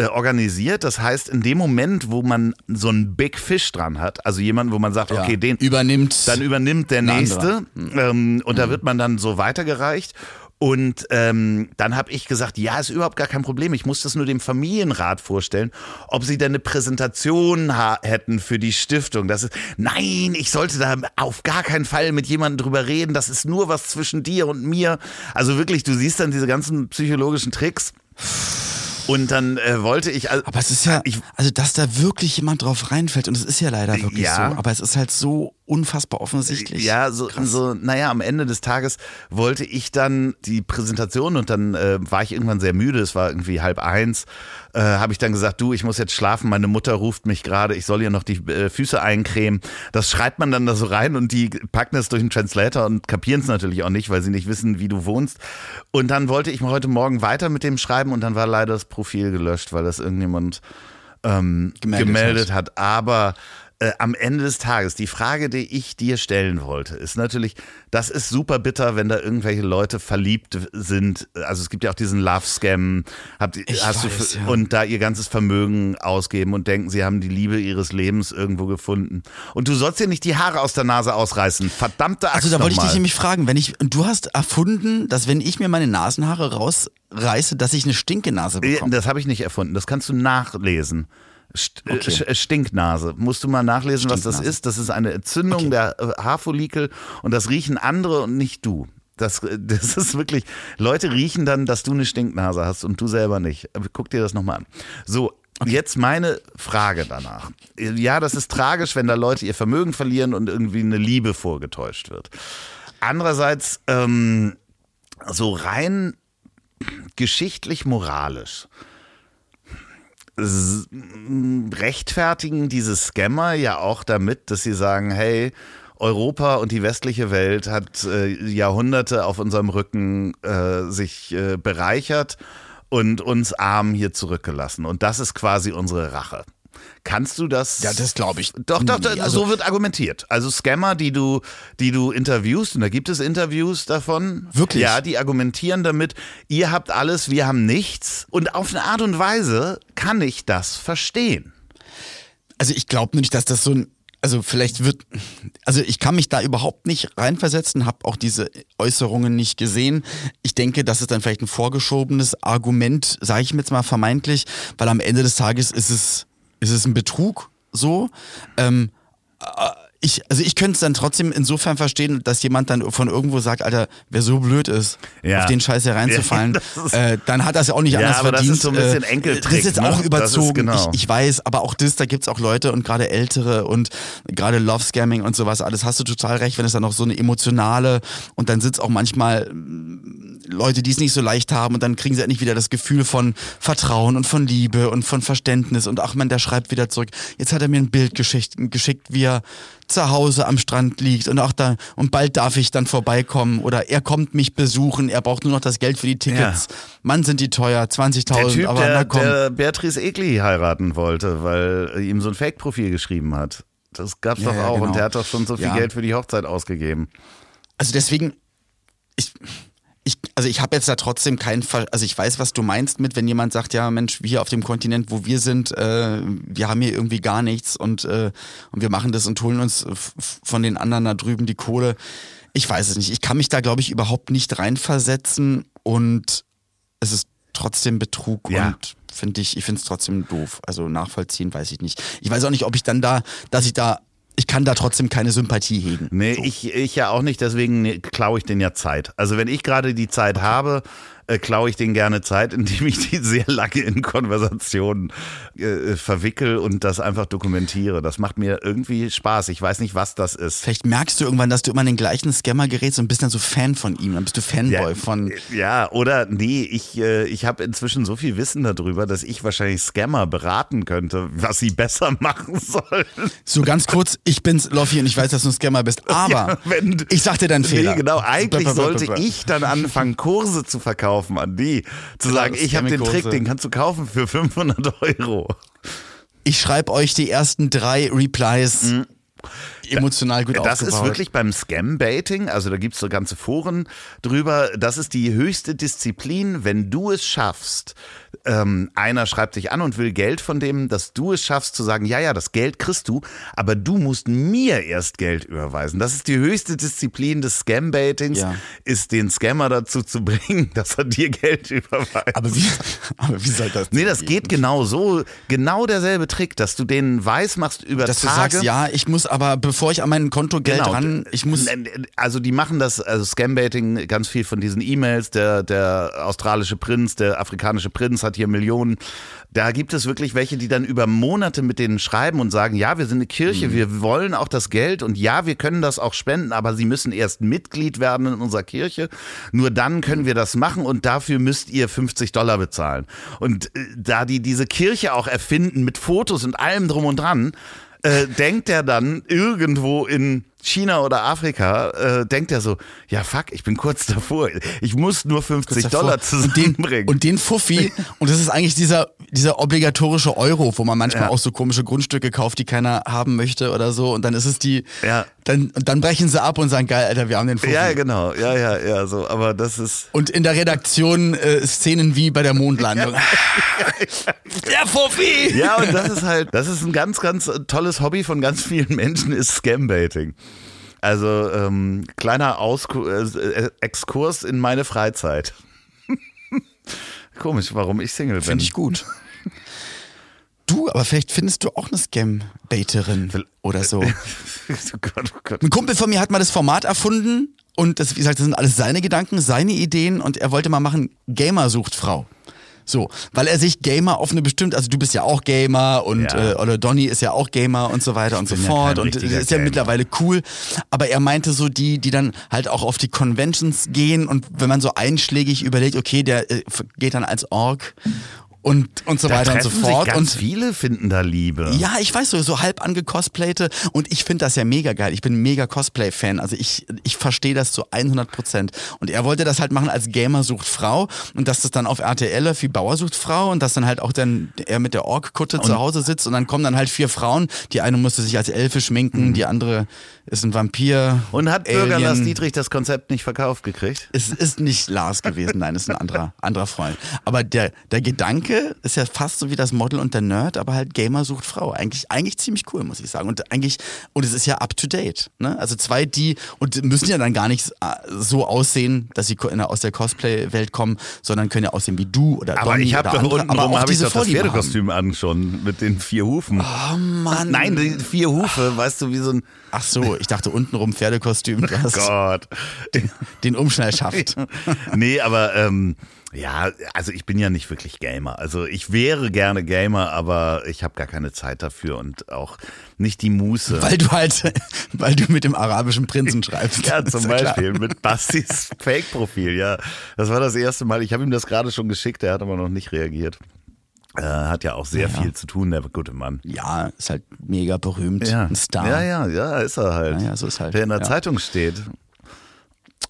äh, organisiert. Das heißt, in dem Moment, wo man so einen Big Fish dran hat, also jemanden, wo man sagt, ja. okay, den übernimmt, dann übernimmt der nächste hm. ähm, und mhm. da wird man dann so weitergereicht. Und ähm, dann habe ich gesagt, ja, ist überhaupt gar kein Problem. Ich muss das nur dem Familienrat vorstellen, ob sie denn eine Präsentation hätten für die Stiftung. Das ist, nein, ich sollte da auf gar keinen Fall mit jemandem drüber reden. Das ist nur was zwischen dir und mir. Also wirklich, du siehst dann diese ganzen psychologischen Tricks. Und dann äh, wollte ich. Also, aber es ist ja, ich, also dass da wirklich jemand drauf reinfällt und es ist ja leider wirklich ja. so. Aber es ist halt so unfassbar offensichtlich. Ja, so, so, naja, am Ende des Tages wollte ich dann die Präsentation und dann äh, war ich irgendwann sehr müde, es war irgendwie halb eins, äh, habe ich dann gesagt, du, ich muss jetzt schlafen, meine Mutter ruft mich gerade, ich soll ihr noch die äh, Füße eincremen. Das schreibt man dann da so rein und die packen es durch den Translator und kapieren es natürlich auch nicht, weil sie nicht wissen, wie du wohnst. Und dann wollte ich heute Morgen weiter mit dem schreiben und dann war leider das Profil gelöscht, weil das irgendjemand ähm, gemeldet, gemeldet hat. Aber äh, am Ende des Tages, die Frage, die ich dir stellen wollte, ist natürlich, das ist super bitter, wenn da irgendwelche Leute verliebt sind. Also es gibt ja auch diesen Love-Scam, habt, hast weiß, du ja. und da ihr ganzes Vermögen ausgeben und denken, sie haben die Liebe ihres Lebens irgendwo gefunden. Und du sollst dir nicht die Haare aus der Nase ausreißen. Verdammte Axt Also da wollte ich dich nämlich fragen, wenn ich, du hast erfunden, dass wenn ich mir meine Nasenhaare rausreiße, dass ich eine Stinkenase bekomme. Das habe ich nicht erfunden. Das kannst du nachlesen. St äh, okay. Stinknase. Musst du mal nachlesen, was das ist. Das ist eine Entzündung okay. der äh, Haarfollikel und das riechen andere und nicht du. Das, äh, das ist wirklich, Leute riechen dann, dass du eine Stinknase hast und du selber nicht. Guck dir das nochmal an. So, Okay. Jetzt meine Frage danach. Ja, das ist tragisch, wenn da Leute ihr Vermögen verlieren und irgendwie eine Liebe vorgetäuscht wird. Andererseits, ähm, so rein geschichtlich moralisch rechtfertigen diese Scammer ja auch damit, dass sie sagen, hey, Europa und die westliche Welt hat äh, Jahrhunderte auf unserem Rücken äh, sich äh, bereichert und uns arm hier zurückgelassen. Und das ist quasi unsere Rache. Kannst du das? Ja, das glaube ich. Doch, doch, doch also, so wird argumentiert. Also Scammer, die du, die du interviewst, und da gibt es Interviews davon. Wirklich? Ja, die argumentieren damit, ihr habt alles, wir haben nichts. Und auf eine Art und Weise kann ich das verstehen. Also ich glaube nicht, dass das so ein also vielleicht wird, also ich kann mich da überhaupt nicht reinversetzen, habe auch diese Äußerungen nicht gesehen. Ich denke, das ist dann vielleicht ein vorgeschobenes Argument, sage ich mir jetzt mal vermeintlich, weil am Ende des Tages ist es ist es ein Betrug so? Ähm, äh, ich, also ich könnte es dann trotzdem insofern verstehen, dass jemand dann von irgendwo sagt, Alter, wer so blöd ist, ja. auf den Scheiß hier reinzufallen, ja, äh, dann hat das ja auch nicht ja, anders aber verdient. Das ist so ein bisschen äh, Enkeltrick. Das ist jetzt auch ne? überzogen. Genau. Ich, ich, weiß, aber auch das, da gibt's auch Leute und gerade ältere und gerade Love Scamming und sowas, alles hast du total recht, wenn es dann noch so eine emotionale und dann sitzt auch manchmal Leute, die es nicht so leicht haben und dann kriegen sie endlich wieder das Gefühl von Vertrauen und von Liebe und von Verständnis und ach man, der schreibt wieder zurück. Jetzt hat er mir ein Bild geschickt, geschickt wie er zu Hause am Strand liegt und auch da und bald darf ich dann vorbeikommen oder er kommt mich besuchen, er braucht nur noch das Geld für die Tickets. Ja. Mann, sind die teuer, 20.000, aber der, na komm. der Beatrice Egli heiraten wollte, weil ihm so ein Fake-Profil geschrieben hat. Das gab's ja, doch auch genau. und der hat doch schon so viel ja. Geld für die Hochzeit ausgegeben. Also deswegen, ich, also ich habe jetzt da trotzdem keinen Fall, also ich weiß, was du meinst mit, wenn jemand sagt, ja Mensch, wir auf dem Kontinent, wo wir sind, äh, wir haben hier irgendwie gar nichts und, äh, und wir machen das und holen uns von den anderen da drüben die Kohle. Ich weiß es nicht. Ich kann mich da, glaube ich, überhaupt nicht reinversetzen und es ist trotzdem Betrug ja. und finde ich, ich finde es trotzdem doof. Also nachvollziehen weiß ich nicht. Ich weiß auch nicht, ob ich dann da, dass ich da ich kann da trotzdem keine Sympathie hegen. Nee, so. ich, ich ja auch nicht, deswegen klaue ich den ja Zeit. Also wenn ich gerade die Zeit okay. habe, äh, klaue ich denen gerne Zeit, indem ich die sehr lange in Konversationen äh, verwickel und das einfach dokumentiere. Das macht mir irgendwie Spaß. Ich weiß nicht, was das ist. Vielleicht merkst du irgendwann, dass du immer an den gleichen Scammer gerätst und bist dann so Fan von ihm. Dann bist du Fanboy ja, von. Ja, oder nee, ich, äh, ich habe inzwischen so viel Wissen darüber, dass ich wahrscheinlich Scammer beraten könnte, was sie besser machen sollen. So ganz kurz, ich bin's, Loffi, und ich weiß, dass du ein Scammer bist. Aber ja, wenn, ich sag dir deinen Fehler. Nee, genau, eigentlich sollte ich dann anfangen, Kurse zu verkaufen verkaufen an die. Zu genau, sagen, ich habe den Trick, den kannst du kaufen für 500 Euro. Ich schreibe euch die ersten drei Replies. Mhm emotional gut Das aufgebaut. ist wirklich beim Scam-Baiting, also da gibt es so ganze Foren drüber, das ist die höchste Disziplin, wenn du es schaffst, ähm, einer schreibt sich an und will Geld von dem, dass du es schaffst zu sagen, ja, ja, das Geld kriegst du, aber du musst mir erst Geld überweisen. Das ist die höchste Disziplin des Scam-Baitings, ja. ist den Scammer dazu zu bringen, dass er dir Geld überweist. Aber wie, aber wie soll das? Nee, das geht genau so, genau derselbe Trick, dass du den weiß machst über dass Tage. Dass du sagst, ja, ich muss aber, bevor bevor ich an mein Kontogeld Genau. ran, ich muss. Also die machen das, also Scambaiting, ganz viel von diesen E-Mails, der, der australische Prinz, der afrikanische Prinz hat hier Millionen. Da gibt es wirklich welche, die dann über Monate mit denen schreiben und sagen, ja, wir sind eine Kirche, Mhm. wir wollen auch das Geld und ja, wir können das auch spenden, aber sie müssen erst Mitglied werden in unserer Kirche. Nur dann können wir das machen und dafür müsst ihr 50 Dollar bezahlen. Und äh, da die diese Kirche auch erfinden mit Fotos und allem drum und dran, äh, denkt er dann irgendwo in China oder Afrika, äh, denkt er so, ja fuck, ich bin kurz davor, ich muss nur 50 davor. Dollar und den, zusammenbringen. und den Fuffi, und das ist eigentlich dieser, dieser obligatorische Euro, wo man manchmal Ja. auch so komische Grundstücke kauft, die keiner haben möchte oder so. Und dann ist es die, Ja. Dann, dann brechen sie ab und sagen, geil, Alter, wir haben den Fuffi. ja, genau, ja, ja, ja, so, aber das ist, Und in der Redaktion äh, Szenen wie bei der Mondlandung. Der Fuffi! ja, und das ist halt, das ist ein ganz, ganz tolles Hobby von ganz vielen Menschen, ist Scambaiting. Also ähm, kleiner Ausku äh, Exkurs in meine Freizeit. Komisch, warum ich Single bin. Finde ich gut. Du, aber vielleicht findest du auch eine Scam-Baiterin oder so. oh Gott, oh Gott. Ein Kumpel von mir hat mal das Format erfunden und das, wie gesagt, das sind alles seine Gedanken, seine Ideen und er wollte mal machen, Gamer sucht Frau. So, weil er sich Gamer auf eine bestimmte, also du bist ja auch Gamer und Ja. äh, oder Donny ist ja auch Gamer und so weiter und so ja fort kein und ist ja Gamer. mittlerweile cool, aber er meinte so die, die dann halt auch auf die Conventions gehen und wenn man so einschlägig überlegt, okay, der äh, geht dann als Org und und so Da weiter und so fort sich ganz und viele finden da Liebe. ja, ich weiß so, so halb angecosplayte und ich finde das ja mega geil. Ich bin mega Cosplay-Fan. Also ich, ich verstehe das zu 100 Prozent. Und er wollte das halt machen als Gamer sucht Frau und dass das dann auf RTL läuft wie Bauer sucht Frau und dass dann halt auch dann er mit der Ork-Kutte zu Hause sitzt und dann kommen dann halt vier Frauen. Die eine musste sich als Elfe schminken, die andere ist ein Vampir. Mhm. Und hat Bürger Alien. Lars Dietrich das Konzept nicht verkauft gekriegt? Es ist nicht Lars gewesen, nein, es ist ein anderer, anderer Freund. Aber der, der Gedanke ist ja fast so wie das Model und der Nerd, aber halt Gamer sucht Frau. Eigentlich, eigentlich ziemlich cool, muss ich sagen. Und eigentlich, und es ist ja up to date. Ne? Also zwei, die, und müssen ja dann gar nicht äh, so aussehen, dass sie aus der Cosplay-Welt kommen, sondern können ja aussehen wie du oder Aber Donny ich habe doch unten aber rum habe ich doch das. Pferdekostüm an schon mit den vier Hufen. Oh Mann. Nein, die vier Hufe, weißt du, wie so ein Ach so, ich dachte untenrum Pferdekostüm, du hast Gott. den Umschnallschaft. nee, aber ähm, ja, also ich bin ja nicht wirklich Gamer. Also ich wäre gerne Gamer, aber ich habe gar keine Zeit dafür und auch nicht die Muße. Weil du halt, weil du mit dem arabischen Prinzen schreibst. Ja, zum klar. Beispiel mit Bastis Fake-Profil, ja. Das war das erste Mal. Ich habe ihm das gerade schon geschickt, er hat aber noch nicht reagiert. Äh, hat ja auch sehr Ja. viel zu tun, der gute Mann. Ja, ist halt mega berühmt, Ja. ein Star. ja, ja, ja, ist er halt. Ja, so ist halt, Der in der. Zeitung steht.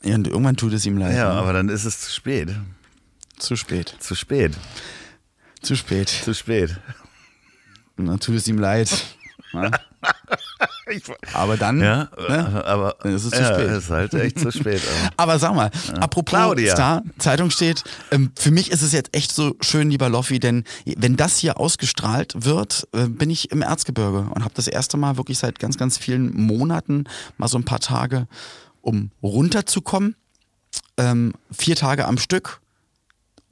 Ja, und irgendwann tut es ihm leid. Ja, ne? aber dann ist es zu spät. Zu spät. Zu spät. Zu spät. Zu spät. Dann tut es ihm leid. ne? Aber dann, ja, ne? aber Dann ist es zu ja, spät. ist halt echt zu spät. aber- sag mal, apropos Claudia. Star, Zeitung steht, ähm, für mich ist es jetzt echt so schön, lieber Loffi, denn wenn das hier ausgestrahlt wird, äh, bin ich im Erzgebirge und habe das erste Mal wirklich seit ganz, ganz vielen Monaten mal so ein paar Tage, um runterzukommen. Ähm, vier Tage am Stück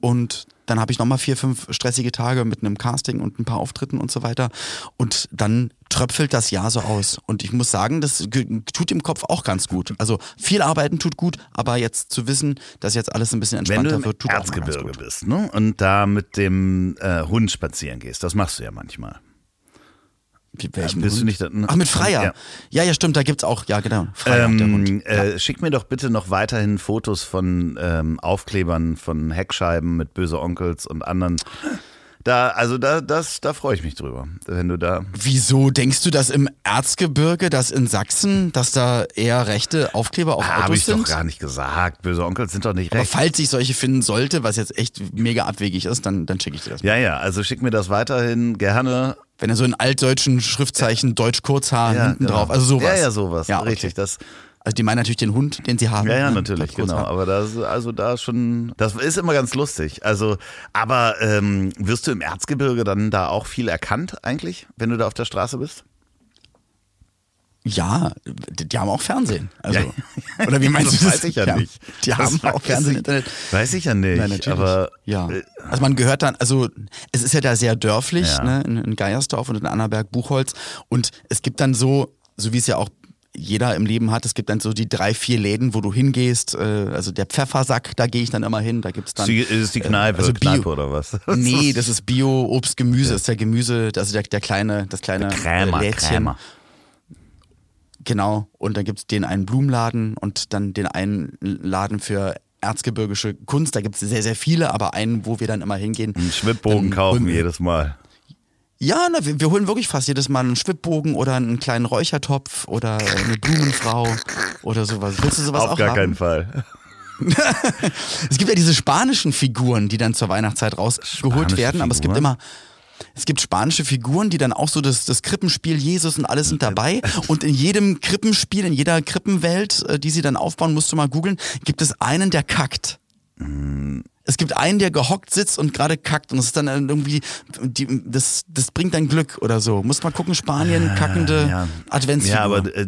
und dann habe ich nochmal vier, fünf stressige Tage mit einem Casting und ein paar Auftritten und so weiter. Und dann tröpfelt das Jahr so aus. Und ich muss sagen, das tut im Kopf auch ganz gut. Also viel arbeiten tut gut, aber jetzt zu wissen, dass jetzt alles ein bisschen Wenn du entspannter im wird, tut auch mal ganz Erzgebirge gut. bist ne? und da mit dem äh, Hund spazieren gehst, das machst du ja manchmal. Wie, welchem bist du Hund? nicht da- Ach, mit Freier. Ja. Ja. ja, stimmt, da gibt's auch, ja genau, Freier und der Hund. Ähm, äh, Schick mir doch bitte noch weiterhin Fotos von ähm, Aufklebern, von Heckscheiben mit böse Onkels und anderen. Da, also da, das, da freue ich mich drüber, wenn du da. Wieso denkst du, dass im Erzgebirge, dass in Sachsen, dass da eher rechte Aufkleber auf Habe Autos ich doch sind? gar nicht gesagt. Böse Onkels sind doch nicht Aber recht. falls ich solche finden sollte, was jetzt echt mega abwegig ist, dann, dann schicke ich dir das. Ja, ja, also schick mir das weiterhin gerne. Wenn er so in altdeutschen Schriftzeichen Deutsch Kurzhaar Ja, hinten genau. drauf, also sowas. Ja, ja, sowas. Ja, okay. Richtig. Das, Also die meinen natürlich den Hund, den sie haben. ja, ja, natürlich, genau. Aber das, also da schon, das ist immer ganz lustig. Also, aber ähm, wirst du im Erzgebirge dann da auch viel erkannt eigentlich, wenn du da auf der Straße bist? Ja, die, haben auch Fernsehen. Also, Ja. Oder wie meinst Das du das? weiß ich ja Die haben- nicht. Die Das haben auch Fernsehen, ich- Internet. Weiß ich ja nicht. Nein, natürlich. Aber ja. äh, Also man gehört dann, also es ist ja da sehr dörflich, Ja. ne, in, in Geiersdorf und in Annaberg, Buchholz. Und es gibt dann so, so wie es ja auch jeder im Leben hat. Es gibt dann so die drei, vier Läden, wo du hingehst. Äh, also der Pfeffersack, da gehe ich dann immer hin. Da gibt's dann. Ist es die Kneipe, also Bio- Kneipe oder was? Nee, das ist Bio, Obst, Gemüse, ist der Gemüse, also der, der kleine, das kleine Krämer, äh, Lädchen. Krämer. Genau. Und dann gibt's den einen Blumenladen und dann den einen Laden für erzgebirgische Kunst. Da gibt's sehr, sehr viele, aber einen, wo wir dann immer hingehen. Einen Schwibbogen Dann kaufen jedes Mal. Ja, na, wir, wir holen wirklich fast jedes Mal einen Schwibbogen oder einen kleinen Räuchertopf oder eine Blumenfrau oder sowas. Willst du sowas Auf auch gar haben? keinen Fall. Es gibt ja diese spanischen Figuren, die dann zur Weihnachtszeit rausgeholt Spanische werden, aber es gibt Figuren? immer es gibt spanische Figuren, die dann auch so das, das Krippenspiel Jesus und alles sind dabei. Und in jedem Krippenspiel, in jeder Krippenwelt, äh, die sie dann aufbauen, musst du mal googeln, gibt es einen, der kackt. Es gibt einen, der gehockt sitzt und gerade kackt und das ist dann irgendwie, die, das, das bringt dann Glück oder so. Muss mal gucken, Spanien, kackende Ja, Adventsfigur. aber äh,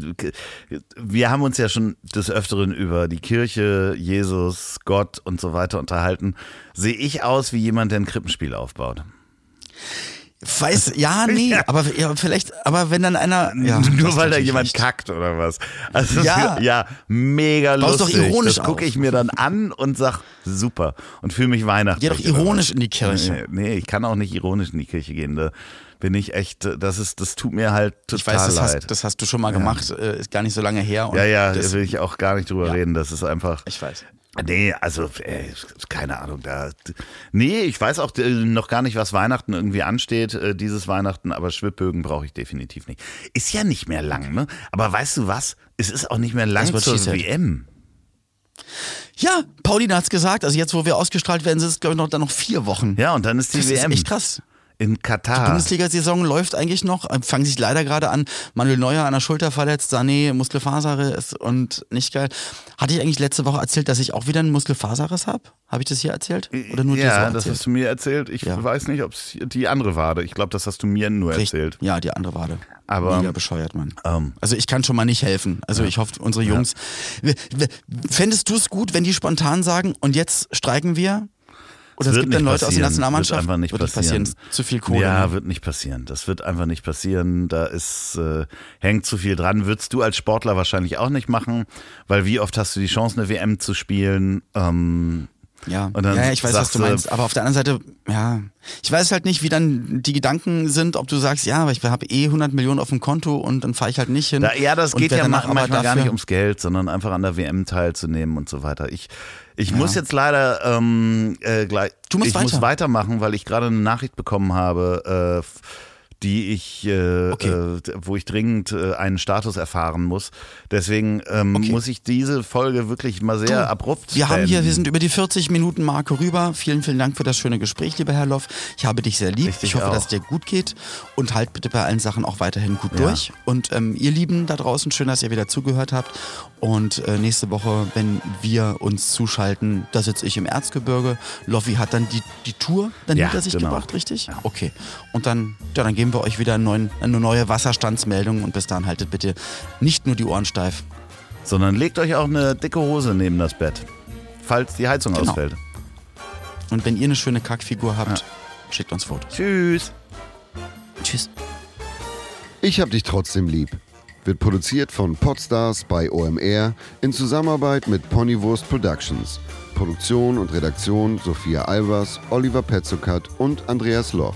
wir haben uns ja schon des Öfteren über die Kirche, Jesus, Gott und so weiter unterhalten. Sehe ich aus wie jemand, der ein Krippenspiel aufbaut? Weiß, ja, nee, Ja. aber ja, vielleicht, aber wenn dann einer, ja, Nur weil da jemand recht. kackt oder was. Also Ja. ja, ja mega Baust doch lustig. ironisch das gucke ich mir dann an und sag super und fühle mich weihnachtlich. Geh doch ironisch in die Kirche. Nee, nee, ich kann auch nicht ironisch in die Kirche gehen. Da bin ich echt, das ist, das tut mir halt total Ich weiß, das leid. hast, das hast du schon mal gemacht, äh, ist gar nicht so lange her. Und ja, ja, da will ich auch gar nicht drüber Ja. reden. Das ist einfach. ich weiß. Nee, also äh, keine Ahnung, da Nee, ich weiß auch äh, noch gar nicht, was Weihnachten irgendwie ansteht, äh, dieses Weihnachten, aber Schwibbögen brauche ich definitiv nicht. Ist ja nicht mehr lang, ne? Aber weißt du was? Es ist auch nicht mehr lang Das, zur. WM. Ja, Pauline hat's gesagt, also jetzt, wo wir ausgestrahlt werden, sind es, glaube ich, noch, dann noch vier Wochen. Ja, und dann ist die das WM ist echt krass. In Die Katar. Bundesliga-Saison läuft eigentlich noch, fangen sich leider gerade an. Manuel Neuer an der Schulter verletzt, Sané Muskelfaserriss und nicht geil. Hatte ich eigentlich letzte Woche erzählt, dass ich auch wieder einen Muskelfaserriss habe? Habe ich das hier erzählt? Oder nur ja, das hast du mir erzählt. Ich Ja. weiß nicht, ob es die andere Wade. Ich glaube, das hast du mir nur Richtig. erzählt. Ja, die andere Wade. Aber- Mega bescheuert, Mann. Ähm. also ich kann schon mal nicht helfen. Also ich hoffe, unsere Jungs. W- Fändest du es gut, wenn die spontan sagen, und jetzt streiken wir? Oder es wird gibt dann Leute aus der passieren. Nationalmannschaft? Wird einfach nicht Wird passieren. Ist Zu viel Kohle. Ja, ne? wird nicht passieren. Das wird einfach nicht passieren. Da ist äh, hängt zu viel dran. Würdest du als Sportler wahrscheinlich auch nicht machen, weil wie oft hast du die Chance, eine WM zu spielen? Ähm, Ja, ja, ich weiß, was du meinst. Aber auf der anderen Seite, ja, ich weiß halt nicht, wie dann die Gedanken sind, ob du sagst, ja, aber ich habe eh 100 Millionen auf dem Konto und dann fahre ich halt nicht hin. da, ja, das geht ja manchmal aber gar dafür- nicht ums Geld, sondern einfach an der WM teilzunehmen und so weiter. Ich, ich Ja. muss jetzt leider ähm, äh, gleich, Du musst ich weiter. muss weitermachen, weil ich gerade eine Nachricht bekommen habe, äh, die ich, äh, Okay. äh, wo ich dringend äh, einen Status erfahren muss. Deswegen ähm, Okay. muss ich diese Folge wirklich mal sehr Du, abrupt Wir haben hier, wir sind über die 40 Minuten Marke rüber. Vielen, vielen Dank für das schöne Gespräch, lieber Herr Loff. Ich habe dich sehr lieb. Ich Ich hoffe, auch. dass es dir gut geht und halt bitte bei allen Sachen auch weiterhin gut Ja. durch. Und ähm, ihr Lieben da draußen, schön, dass ihr wieder zugehört habt. Und äh, nächste Woche, wenn wir uns zuschalten, da sitze ich im Erzgebirge. Loffi hat dann die, die Tour dann Ja, hinter sich genau. gebracht, richtig? Okay. Und dann, ja, dann geben wir euch wieder einen neuen, eine neue Wasserstandsmeldung und bis dahin haltet bitte nicht nur die Ohren steif. Sondern legt euch auch eine dicke Hose neben das Bett, falls die Heizung Genau. ausfällt. Und wenn ihr eine schöne Kackfigur habt, schickt uns Fotos. Tschüss. Tschüss. Ich hab dich trotzdem lieb. Wird produziert von Podstars bei OMR in Zusammenarbeit mit Ponywurst Productions. Produktion und Redaktion Sophia Albers, Oliver Petzokat und Andreas Loff.